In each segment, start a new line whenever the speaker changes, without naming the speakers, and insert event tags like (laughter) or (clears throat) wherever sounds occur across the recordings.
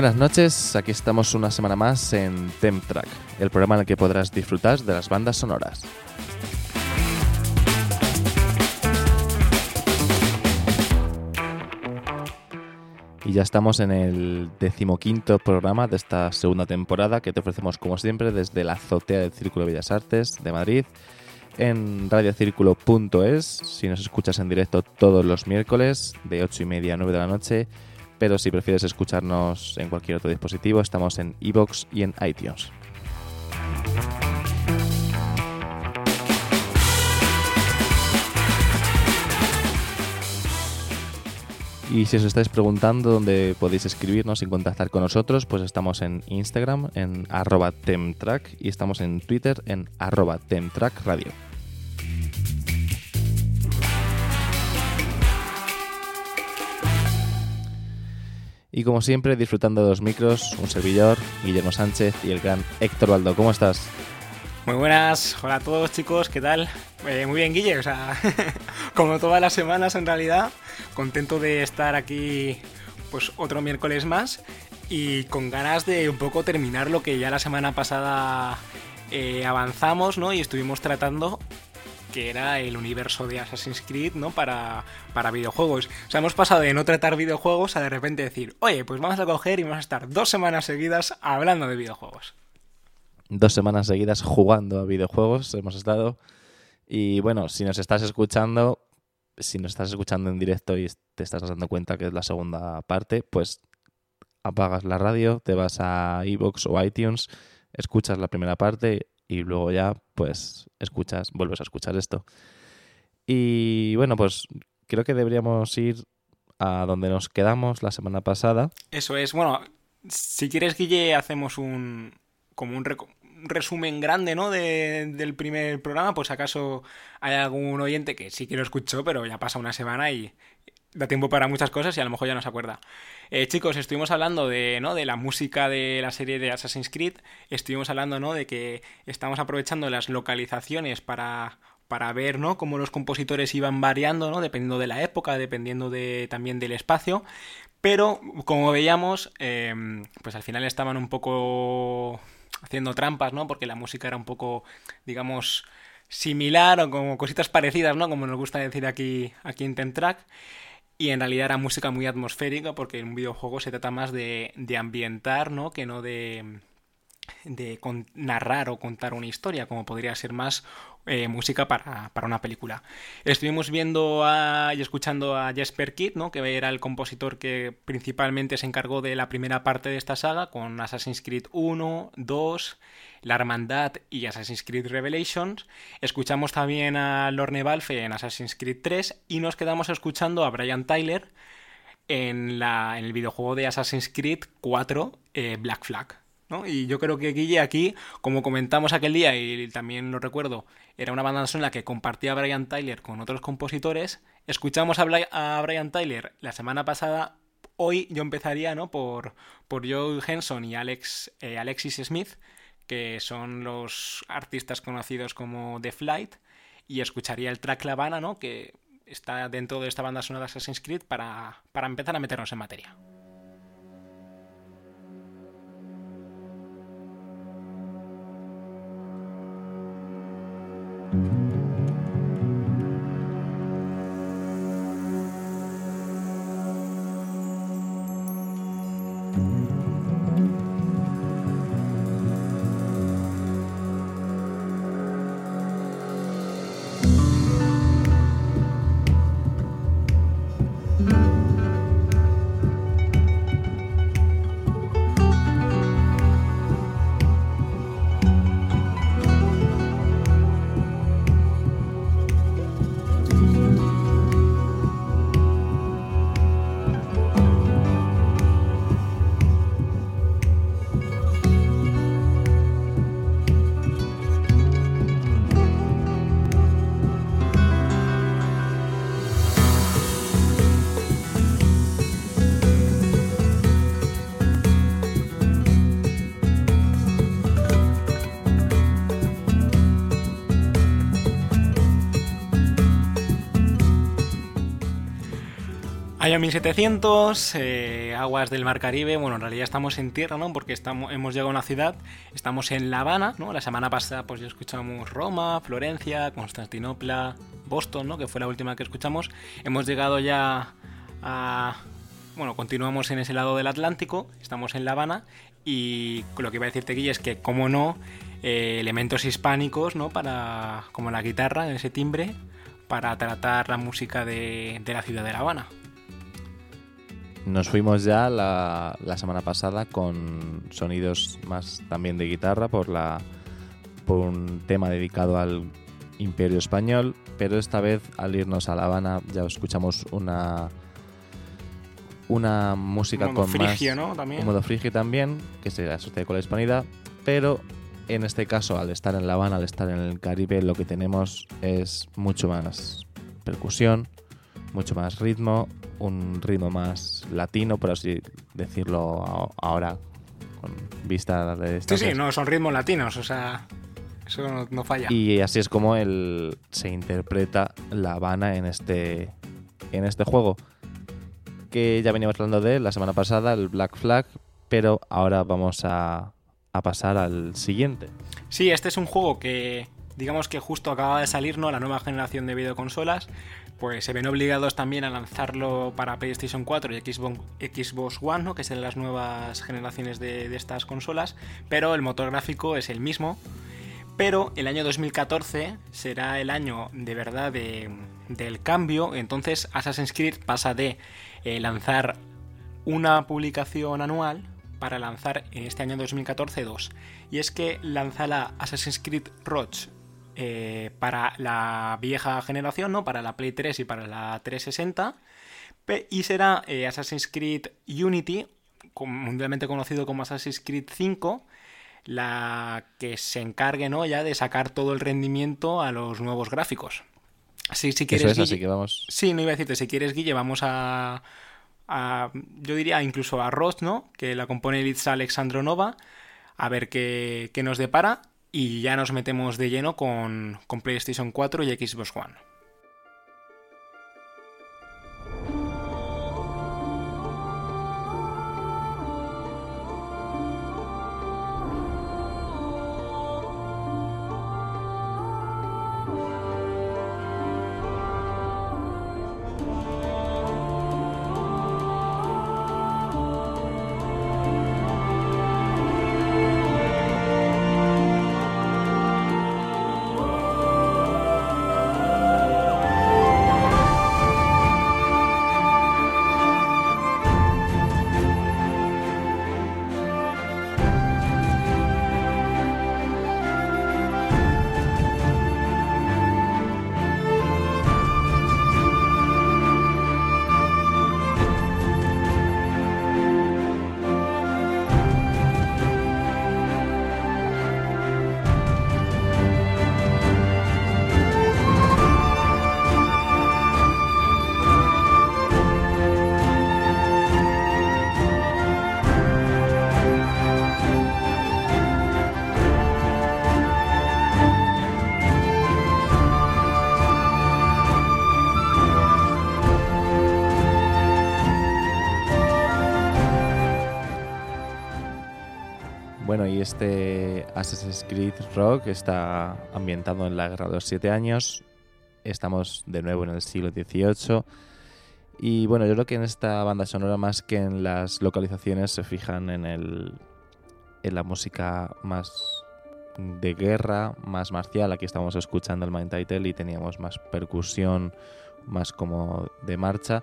Buenas noches, aquí estamos una semana más en Temtrack, el programa en el que podrás disfrutar de las bandas sonoras. Y ya estamos en el decimoquinto programa de esta segunda temporada que te ofrecemos como siempre desde la azotea del Círculo de Bellas Artes de Madrid en radiocírculo.es si nos escuchas en directo todos los miércoles de 8 y media a 9 de la noche pero si prefieres escucharnos en cualquier otro dispositivo, estamos en iVoox y en iTunes. Y si os estáis preguntando dónde podéis escribirnos y contactar con nosotros, pues estamos en Instagram en arroba temtrack y estamos en Twitter en arroba temtrackradio. Y como siempre, disfrutando de los micros, un servidor, Guillermo Sánchez y el gran Héctor Baldo. ¿Cómo estás?
Muy buenas, hola a todos chicos, ¿qué tal? Eh, muy bien, Guille, o sea, (laughs) como todas las semanas en realidad, contento de estar aquí pues otro miércoles más y con ganas de un poco terminar lo que ya la semana pasada eh, avanzamos, ¿no? Y estuvimos tratando que era el universo de Assassin's Creed, ¿no? Para, para videojuegos. O sea, hemos pasado de no tratar videojuegos a de repente decir, oye, pues vamos a coger y vamos a estar dos semanas seguidas hablando de videojuegos.
Dos semanas seguidas jugando a videojuegos hemos estado. Y bueno, si nos estás escuchando, si nos estás escuchando en directo y te estás dando cuenta que es la segunda parte, pues apagas la radio, te vas a iVoox o iTunes, escuchas la primera parte y luego ya pues escuchas, vuelves a escuchar esto. Y bueno, pues creo que deberíamos ir a donde nos quedamos la semana pasada.
Eso es, bueno, si quieres Guille hacemos un como un, resumen grande, ¿no? del primer programa, pues acaso hay algún oyente que sí que lo escuchó, pero ya pasa una semana y, da tiempo para muchas cosas y a lo mejor ya no se acuerda. Eh, chicos, estuvimos hablando de, ¿no? de la música de la serie de Assassin's Creed, estuvimos hablando ¿no? de que estamos aprovechando las localizaciones para, para ver ¿no? cómo los compositores iban variando, ¿no? dependiendo de la época, dependiendo de, también del espacio, pero como veíamos, em, pues al final estaban un poco haciendo trampas, ¿no? porque la música era un poco, digamos, similar o como cositas parecidas, ¿no? Como nos gusta decir aquí, aquí en Tentrack. Y en realidad era música muy atmosférica porque en un videojuego se trata más de, de ambientar, ¿no? Que no de, de narrar o contar una historia, como podría ser más eh, música para, una película. Estuvimos viendo y escuchando a Jesper Kidd, ¿no? que era el compositor que principalmente se encargó de la primera parte de esta saga, con Assassin's Creed 1, 2, La Hermandad y Assassin's Creed Revelations. Escuchamos también a Lorne Balfe en Assassin's Creed 3 y nos quedamos escuchando a Brian Tyler en, la, en el videojuego de Assassin's Creed 4, eh, Black Flag. Y yo creo que Guille aquí, como comentamos aquel día y también lo recuerdo, era una banda sonora que compartía Brian Tyler con otros compositores. Escuchamos a, Brian Tyler la semana pasada. Hoy yo empezaría, ¿no? Por, por Joe Henson y Alex, eh, Alexis Smith, que son los artistas conocidos como The Flight, y escucharía el track La Habana, ¿no? Que está dentro de esta banda sonora de Assassin's Creed para, para empezar a meternos en materia. Año 1700, eh, aguas del Mar Caribe. Bueno, en realidad estamos en tierra, ¿no? Porque estamos, hemos llegado a una ciudad, estamos en La Habana, ¿no? La semana pasada, pues ya escuchamos Roma, Florencia, Constantinopla, Boston, ¿no? Que fue la última que escuchamos. Hemos llegado ya a. Bueno, continuamos en ese lado del Atlántico, estamos en La Habana. Y lo que iba a decirte, Guille, es que, como no, eh, elementos hispánicos, ¿no? Para, como la guitarra, en ese timbre, para tratar la música de, de la ciudad de La Habana.
Nos fuimos ya la, semana pasada con sonidos más también de guitarra por, la, por un tema dedicado al Imperio Español, pero esta vez al irnos a La Habana ya escuchamos una una música
un
con
frigio,
más
¿no? También.
un modo frigio también que se asocia con la hispanidad, pero en este caso al estar en La Habana, al estar en el Caribe, lo que tenemos es mucho más percusión, mucho más ritmo, un ritmo más latino, por así decirlo ahora, con vista de
esta. Sí, sí, no, son ritmos latinos, o sea, eso no, falla.
Y así es como el, se interpreta La Habana en este, en este juego. Que ya veníamos hablando de él la semana pasada, el Black Flag, pero ahora vamos a, a pasar al siguiente.
Sí, este es un juego que digamos que justo acaba de salir ¿no? la nueva generación de videoconsolas pues se ven obligados también a lanzarlo para PlayStation 4 y Xbox, One, ¿no? que son las nuevas generaciones de, estas consolas, pero el motor gráfico es el mismo. Pero el año 2014 será el año de verdad del cambio, entonces Assassin's Creed pasa de eh, lanzar una publicación anual para lanzar en este año 2014 dos. Y es que lanza la Assassin's Creed Roach eh, para la vieja generación, ¿no? Para la Play 3 y para la 360. Y será eh, Assassin's Creed Unity, mundialmente conocido como Assassin's Creed 5, la que se encargue ¿no? ya de sacar todo el rendimiento a los nuevos gráficos. Así, si quieres,
así que vamos.
Sí, no iba a decirte, si quieres, Guille, vamos a. yo diría incluso a Rost, ¿no? Que la compone Litza Alexandronova, a ver qué, qué nos depara y ya nos metemos de lleno con, con PlayStation 4 y Xbox One.
Y este Assassin's Creed Rock está ambientado en la Guerra de los Siete Años. Estamos de nuevo en el siglo XVIII. Y bueno, yo creo que en esta banda sonora, más que en las localizaciones, se fijan en, el, en la música más de guerra, más marcial. Aquí estamos escuchando el main title y teníamos más percusión, más como de marcha.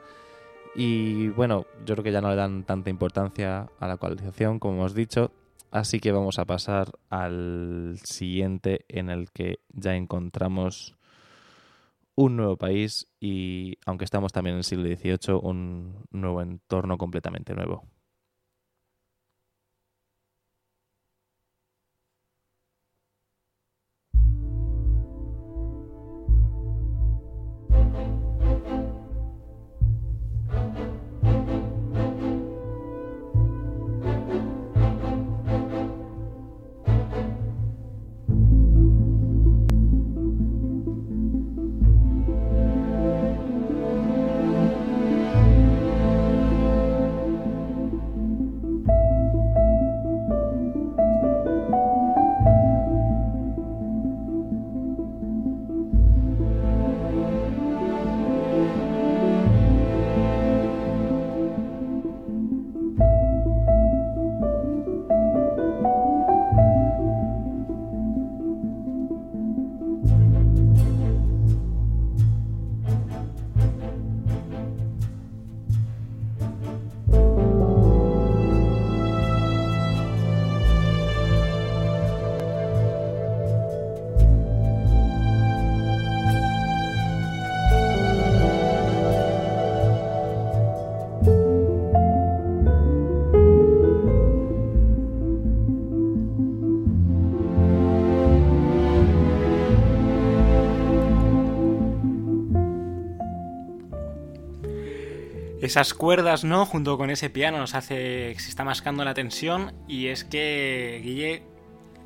Y bueno, yo creo que ya no le dan tanta importancia a la localización, como hemos dicho. Así que vamos a pasar al siguiente en el que ya encontramos un nuevo país y, aunque estamos también en el siglo XVIII, un nuevo entorno completamente nuevo.
Esas cuerdas, ¿no? Junto con ese piano nos hace se está mascando la tensión y es que Guille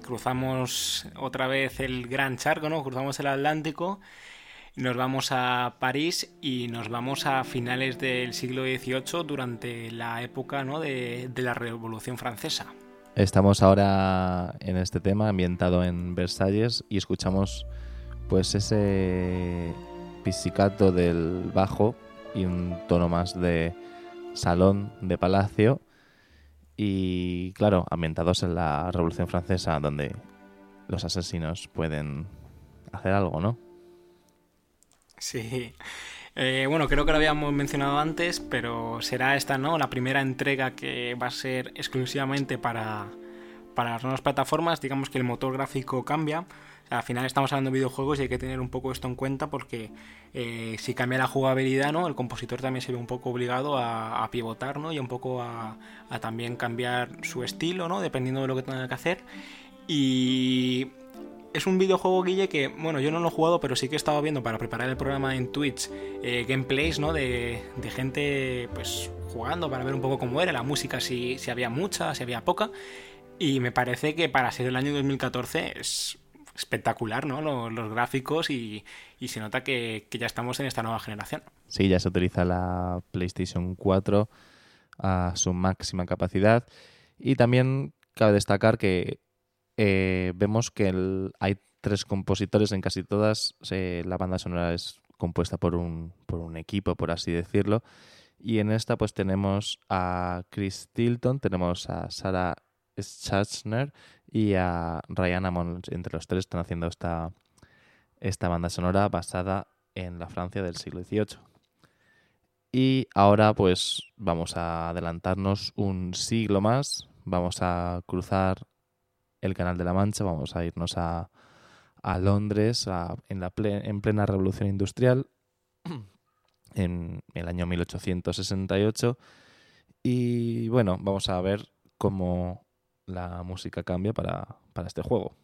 cruzamos otra vez el gran charco, ¿no? Cruzamos el Atlántico, nos vamos a París y nos vamos a finales del siglo XVIII durante la época, ¿no? de, de la Revolución Francesa.
Estamos ahora en este tema ambientado en Versalles y escuchamos pues ese pizzicato del bajo y un tono más de salón de palacio y claro, ambientados en la Revolución Francesa donde los asesinos pueden hacer algo, ¿no?
Sí. Eh, bueno, creo que lo habíamos mencionado antes, pero será esta, ¿no? La primera entrega que va a ser exclusivamente para, para las nuevas plataformas. Digamos que el motor gráfico cambia al final estamos hablando de videojuegos y hay que tener un poco esto en cuenta porque eh, si cambia la jugabilidad, ¿no? El compositor también se ve un poco obligado a, pivotar, ¿no? Y un poco a, también cambiar su estilo, ¿no? Dependiendo de lo que tenga que hacer. Y es un videojuego, Guille, que, bueno, yo no lo he jugado, pero sí que he estado viendo para preparar el programa en Twitch eh, gameplays, ¿no? De, gente, pues, jugando para ver un poco cómo era la música, si, si había mucha, si había poca. Y me parece que para ser el año 2014 es espectacular, ¿no? Los, gráficos y, se nota que, ya estamos en esta nueva generación.
Sí, ya se utiliza la PlayStation 4 a su máxima capacidad y también cabe destacar que eh, vemos que hay tres compositores en casi todas. la banda sonora es compuesta por un, por un equipo, por así decirlo. Y en esta pues tenemos a Chris Tilton, tenemos a Sarah Schachner y a Ryan Amon. Entre los tres están haciendo esta, esta banda sonora basada en la Francia del siglo XVIII. Y ahora pues vamos a adelantarnos un siglo más, vamos a cruzar el Canal de la Mancha, vamos a irnos a, a Londres en, la en plena revolución industrial (clears throat) en el año 1868 y bueno, vamos a ver cómo la música cambia para, para este juego.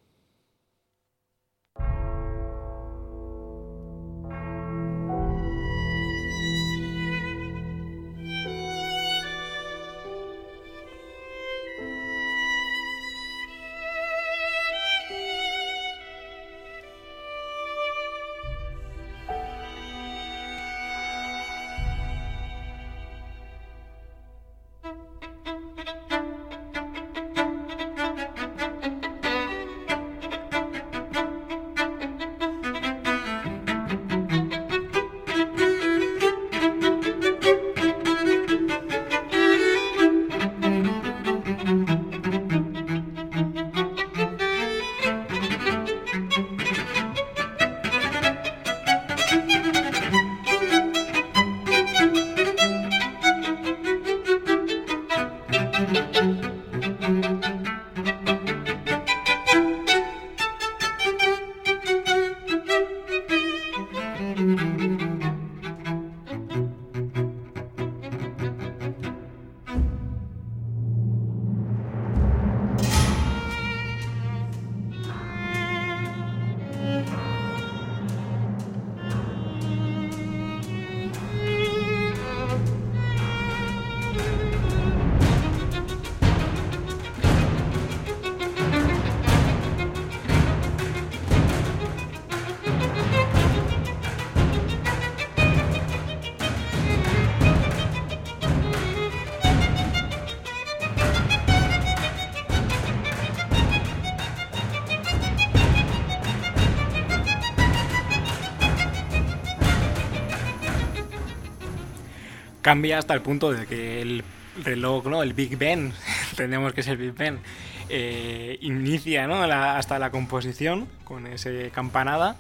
Cambia hasta el punto de que el reloj, ¿no? El Big Ben, (laughs) entendemos que es el Big Ben, eh, inicia ¿no? hasta la composición con ese campanada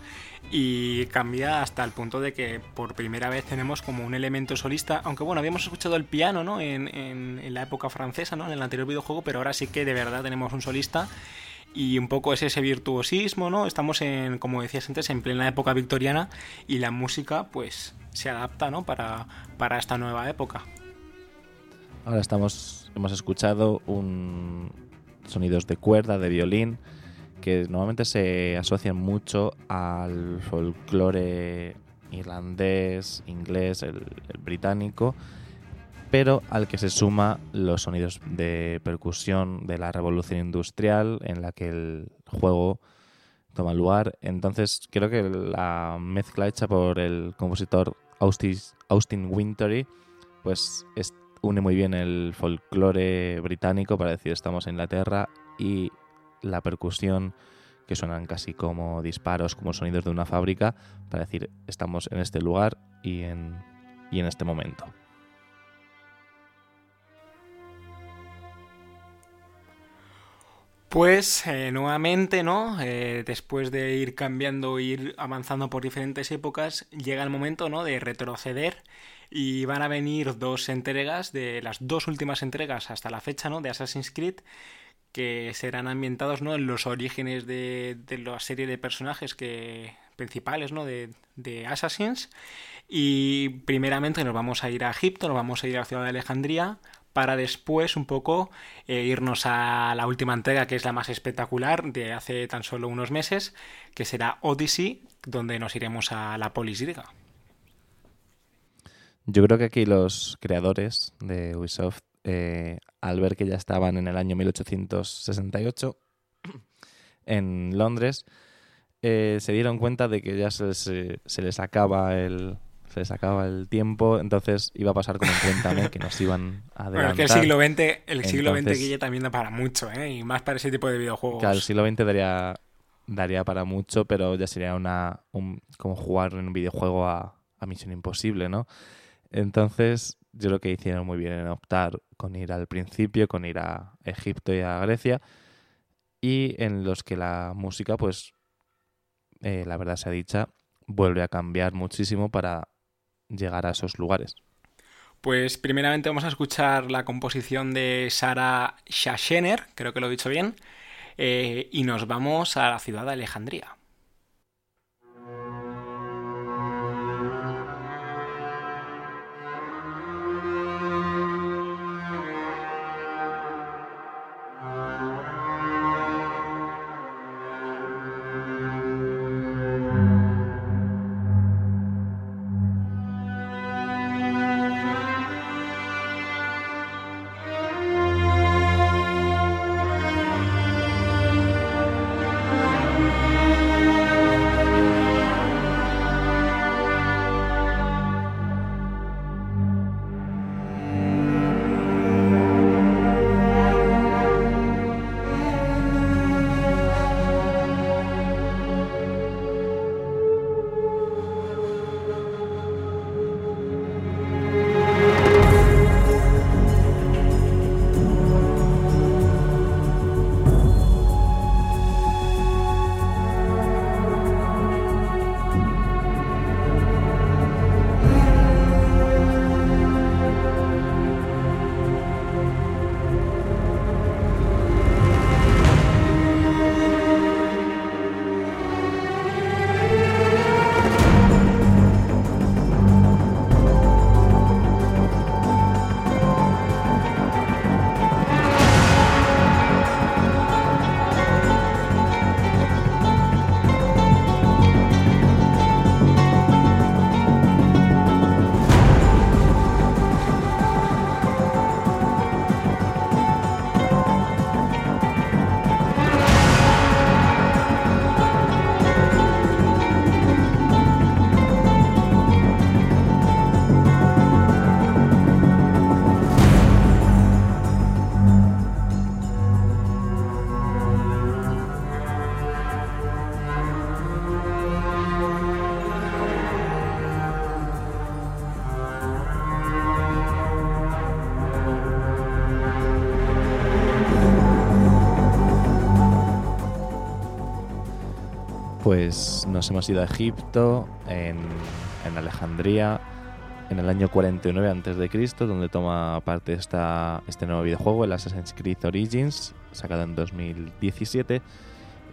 y cambia hasta el punto de que por primera vez tenemos como un elemento solista, aunque bueno, habíamos escuchado el piano ¿no? en, en, la época francesa, ¿no? en el anterior videojuego, pero ahora sí que de verdad tenemos un solista y un poco es ese virtuosismo, ¿no? Estamos en, como decías antes, en plena época victoriana y la música pues se adapta, ¿no? Para, para esta nueva época.
Ahora estamos, hemos escuchado un sonidos de cuerda, de violín, que normalmente se asocian mucho al folclore irlandés, inglés, el, británico, pero al que se suma los sonidos de percusión de la revolución industrial en la que el juego toma lugar. Entonces creo que la mezcla hecha por el compositor Austin, Wintory pues une muy bien el folclore británico para decir estamos en Inglaterra y la percusión que suenan casi como disparos, como sonidos de una fábrica, para decir estamos en este lugar y en, y en este momento.
Pues nuevamente, ¿no? Eh, después de ir cambiando, ir avanzando por diferentes épocas, llega el momento, ¿no? De retroceder y van a venir dos entregas de las dos últimas entregas hasta la fecha, ¿no? De Assassin's Creed que serán ambientados ¿no? en los orígenes de, la serie de personajes que principales ¿no? de, de Assassins y primeramente nos vamos a ir a Egipto, nos vamos a ir a la ciudad de Alejandría para después un poco eh, irnos a la última entrega que es la más espectacular de hace tan solo unos meses que será Odyssey donde nos iremos a la polis griega.
Yo creo que aquí los creadores de Ubisoft eh, al ver que ya estaban en el año 1868 (clears throat) en Londres, eh, se dieron cuenta de que ya se les, acaba el, se les acaba el tiempo, entonces iba a pasar como Cuéntame, que nos iban (laughs) a adelantar.
Bueno, que el siglo XX, el siglo XX también da para mucho, ¿eh? Y más para ese tipo de videojuegos.
Claro, el siglo XX daría, daría para mucho, pero ya sería una un, como jugar en un videojuego a, a Misión Imposible, ¿no? Entonces, yo lo que hicieron muy bien en optar con ir al principio, con ir a Egipto y a Grecia, y en los que la música, pues, eh, la verdad se ha dicha, vuelve a cambiar muchísimo para llegar a esos lugares.
Pues primeramente vamos a escuchar la composición de Sara Shashener, creo que lo he dicho bien, eh, y nos vamos a la ciudad de Alejandría.
Pues nos hemos ido a Egipto, en, en Alejandría, en el año 49 a.C., donde toma parte esta, este nuevo videojuego, el Assassin's Creed Origins, sacado en 2017.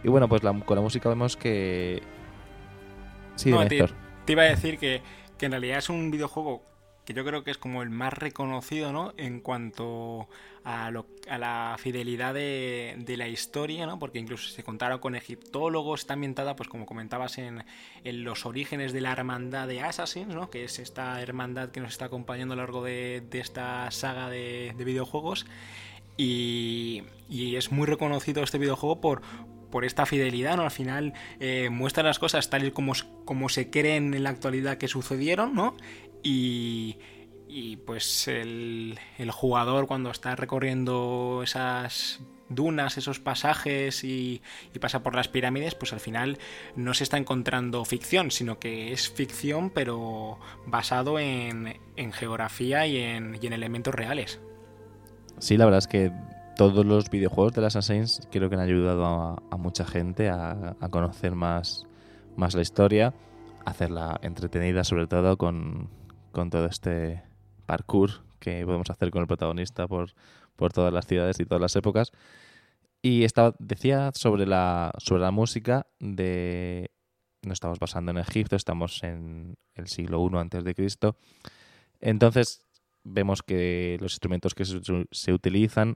Y bueno, pues con la música vemos que...
Sí, no, te, te, iba a decir que, que en realidad es un videojuego que yo creo que es como el más reconocido, ¿no? En cuanto a, la fidelidad de, la historia, ¿no? Porque incluso se contaron con egiptólogos, está ambientada, pues como comentabas, en, los orígenes de la hermandad de Assassins, ¿no? Que es esta hermandad que nos está acompañando a lo largo de, esta saga de, videojuegos. Y, y, es muy reconocido este videojuego por, por esta fidelidad, ¿no? Al final eh, muestra las cosas tal y como, como se creen en la actualidad que sucedieron, ¿no? Y, y pues el, el, jugador cuando está recorriendo esas dunas, esos pasajes y, pasa por las pirámides, pues al final no se está encontrando ficción, sino que es ficción pero basado en, en geografía y en, y en elementos reales.
Sí, la verdad es que todos los videojuegos de las Assassins creo que han ayudado a, mucha gente a, conocer más, más la historia, a hacerla entretenida sobre todo con, todo este parkour que podemos hacer con el protagonista por, por todas las ciudades y todas las épocas. Y estaba, decía sobre la, sobre la música de... No estamos pasando en Egipto, estamos en el siglo I antes de Cristo. Entonces vemos que los instrumentos que se, se utilizan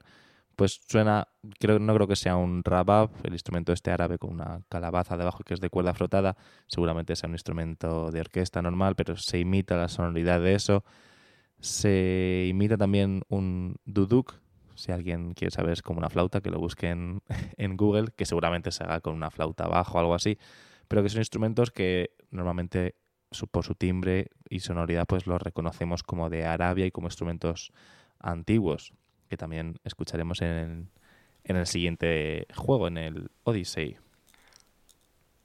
pues suena, creo, no creo que sea un rabab, el instrumento este árabe con una calabaza debajo que es de cuerda frotada, seguramente sea un instrumento de orquesta normal, pero se imita la sonoridad de eso. Se imita también un duduk, si alguien quiere saber es como una flauta, que lo busque (laughs) en, Google, que seguramente se haga con una flauta bajo o algo así, pero que son instrumentos que normalmente por su timbre y sonoridad pues los reconocemos como de Arabia y como instrumentos antiguos que también escucharemos en el, siguiente juego, en el Odyssey.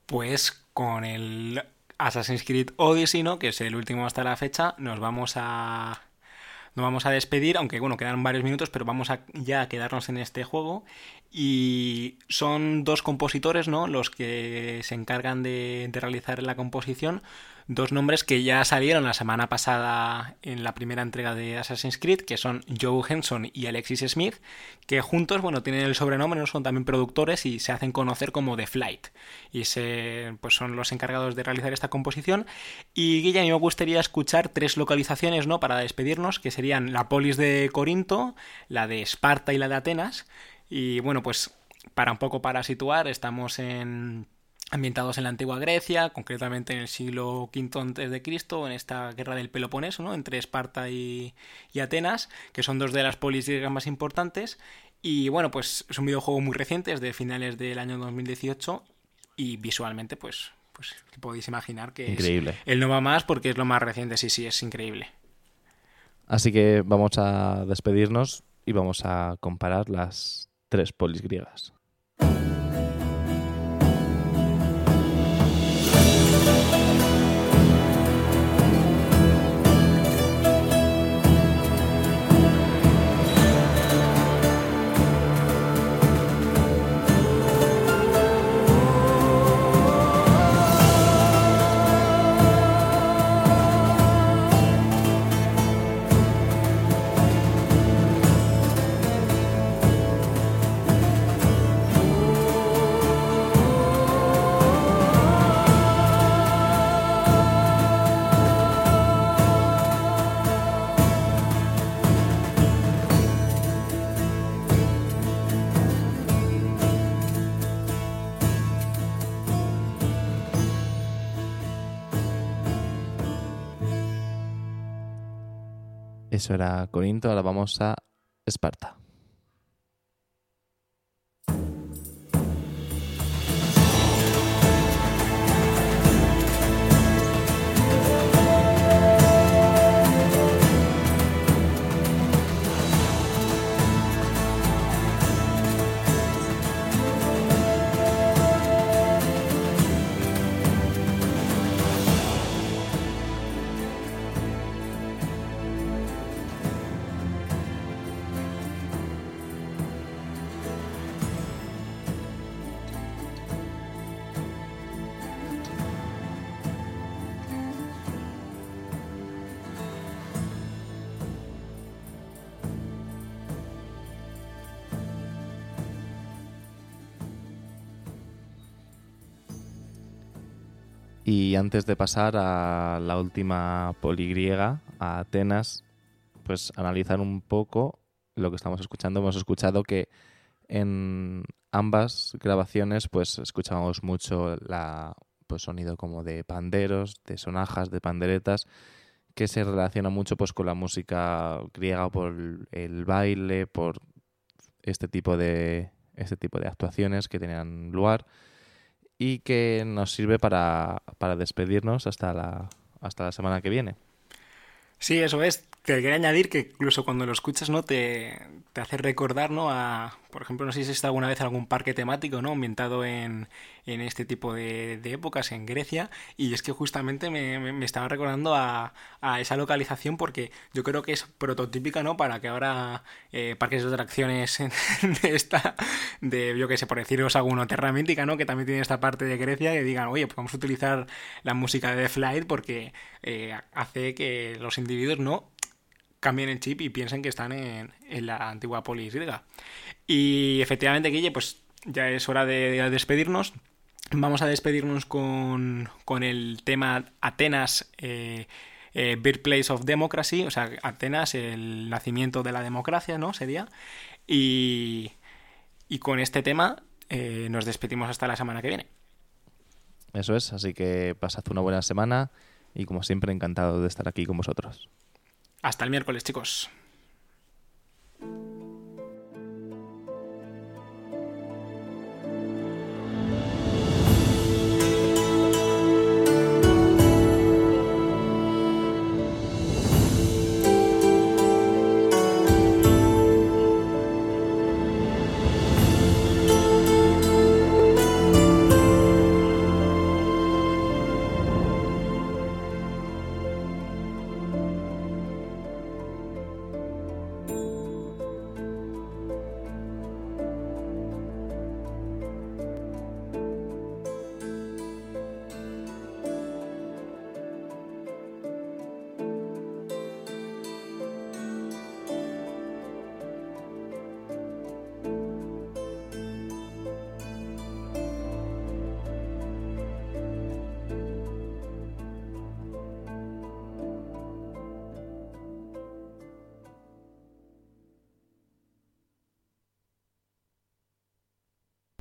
Pues con el Assassin's Creed Odyssey, ¿no? Que es el último hasta la fecha, nos vamos a. Nos vamos a despedir, aunque bueno, quedan varios minutos, pero vamos a ya quedarnos en este juego. Y son dos compositores, ¿no? Los que se encargan de, de realizar la composición dos nombres que ya salieron la semana pasada en la primera entrega de Assassin's Creed, que son Joe Henson y Alexis Smith, que juntos, bueno, tienen el sobrenombre, no son también productores y se hacen conocer como The Flight. Y se, pues son los encargados de realizar esta composición. Y Guilla, a mí me gustaría escuchar tres localizaciones, ¿no? Para despedirnos, que serían la polis de Corinto, la de Esparta y la de Atenas. Y bueno, pues para un poco para situar, estamos en ambientados en la antigua Grecia, concretamente en el siglo V a.C., en esta guerra del Peloponeso, ¿no? entre Esparta y, Atenas, que son dos de las polis griegas más importantes. Y bueno, pues es un videojuego muy reciente, es de finales del año 2018 y visualmente, pues, pues podéis imaginar que
increíble.
Es, él no va más porque es lo más reciente, sí, sí, es increíble.
Así que vamos a despedirnos y vamos a comparar las tres polis griegas. Eso era Corinto, ahora vamos a Esparta. Y antes de pasar a la última poligriega, a Atenas, pues analizar un poco lo que estamos escuchando. Hemos escuchado que en ambas grabaciones pues escuchamos mucho la pues sonido como de panderos, de sonajas, de panderetas que se relaciona mucho pues con la música griega por el baile, por este tipo de este tipo de actuaciones que tenían lugar y que nos sirve para, para despedirnos hasta la hasta la semana que viene.
Sí, eso es. Te quería añadir que incluso cuando lo escuchas, ¿no? Te, te hace recordar, ¿no? A, por ejemplo, no sé si estado alguna vez algún parque temático, ¿no? Ambientado en, en este tipo de, épocas, en Grecia. Y es que justamente me, me, estaba recordando a, a, esa localización porque yo creo que es prototípica, ¿no? Para que ahora eh, parques de atracciones (laughs) de esta, de, yo qué sé, por deciros alguna Terra Mítica, ¿no? Que también tiene esta parte de Grecia, y digan, oye, pues vamos a utilizar la música de Flight porque eh, hace que los individuos no cambien el chip y piensen que están en, la antigua polis griega. Y efectivamente, Guille, pues ya es hora de, de despedirnos. Vamos a despedirnos con, con el tema Atenas, eh, eh, Birthplace of Democracy, o sea, Atenas, el nacimiento de la democracia, ¿no? Sería. Y, y con este tema eh, nos despedimos hasta la semana que viene.
Eso es, así que pasad una buena semana y como siempre encantado de estar aquí con vosotros.
Hasta el miércoles, chicos.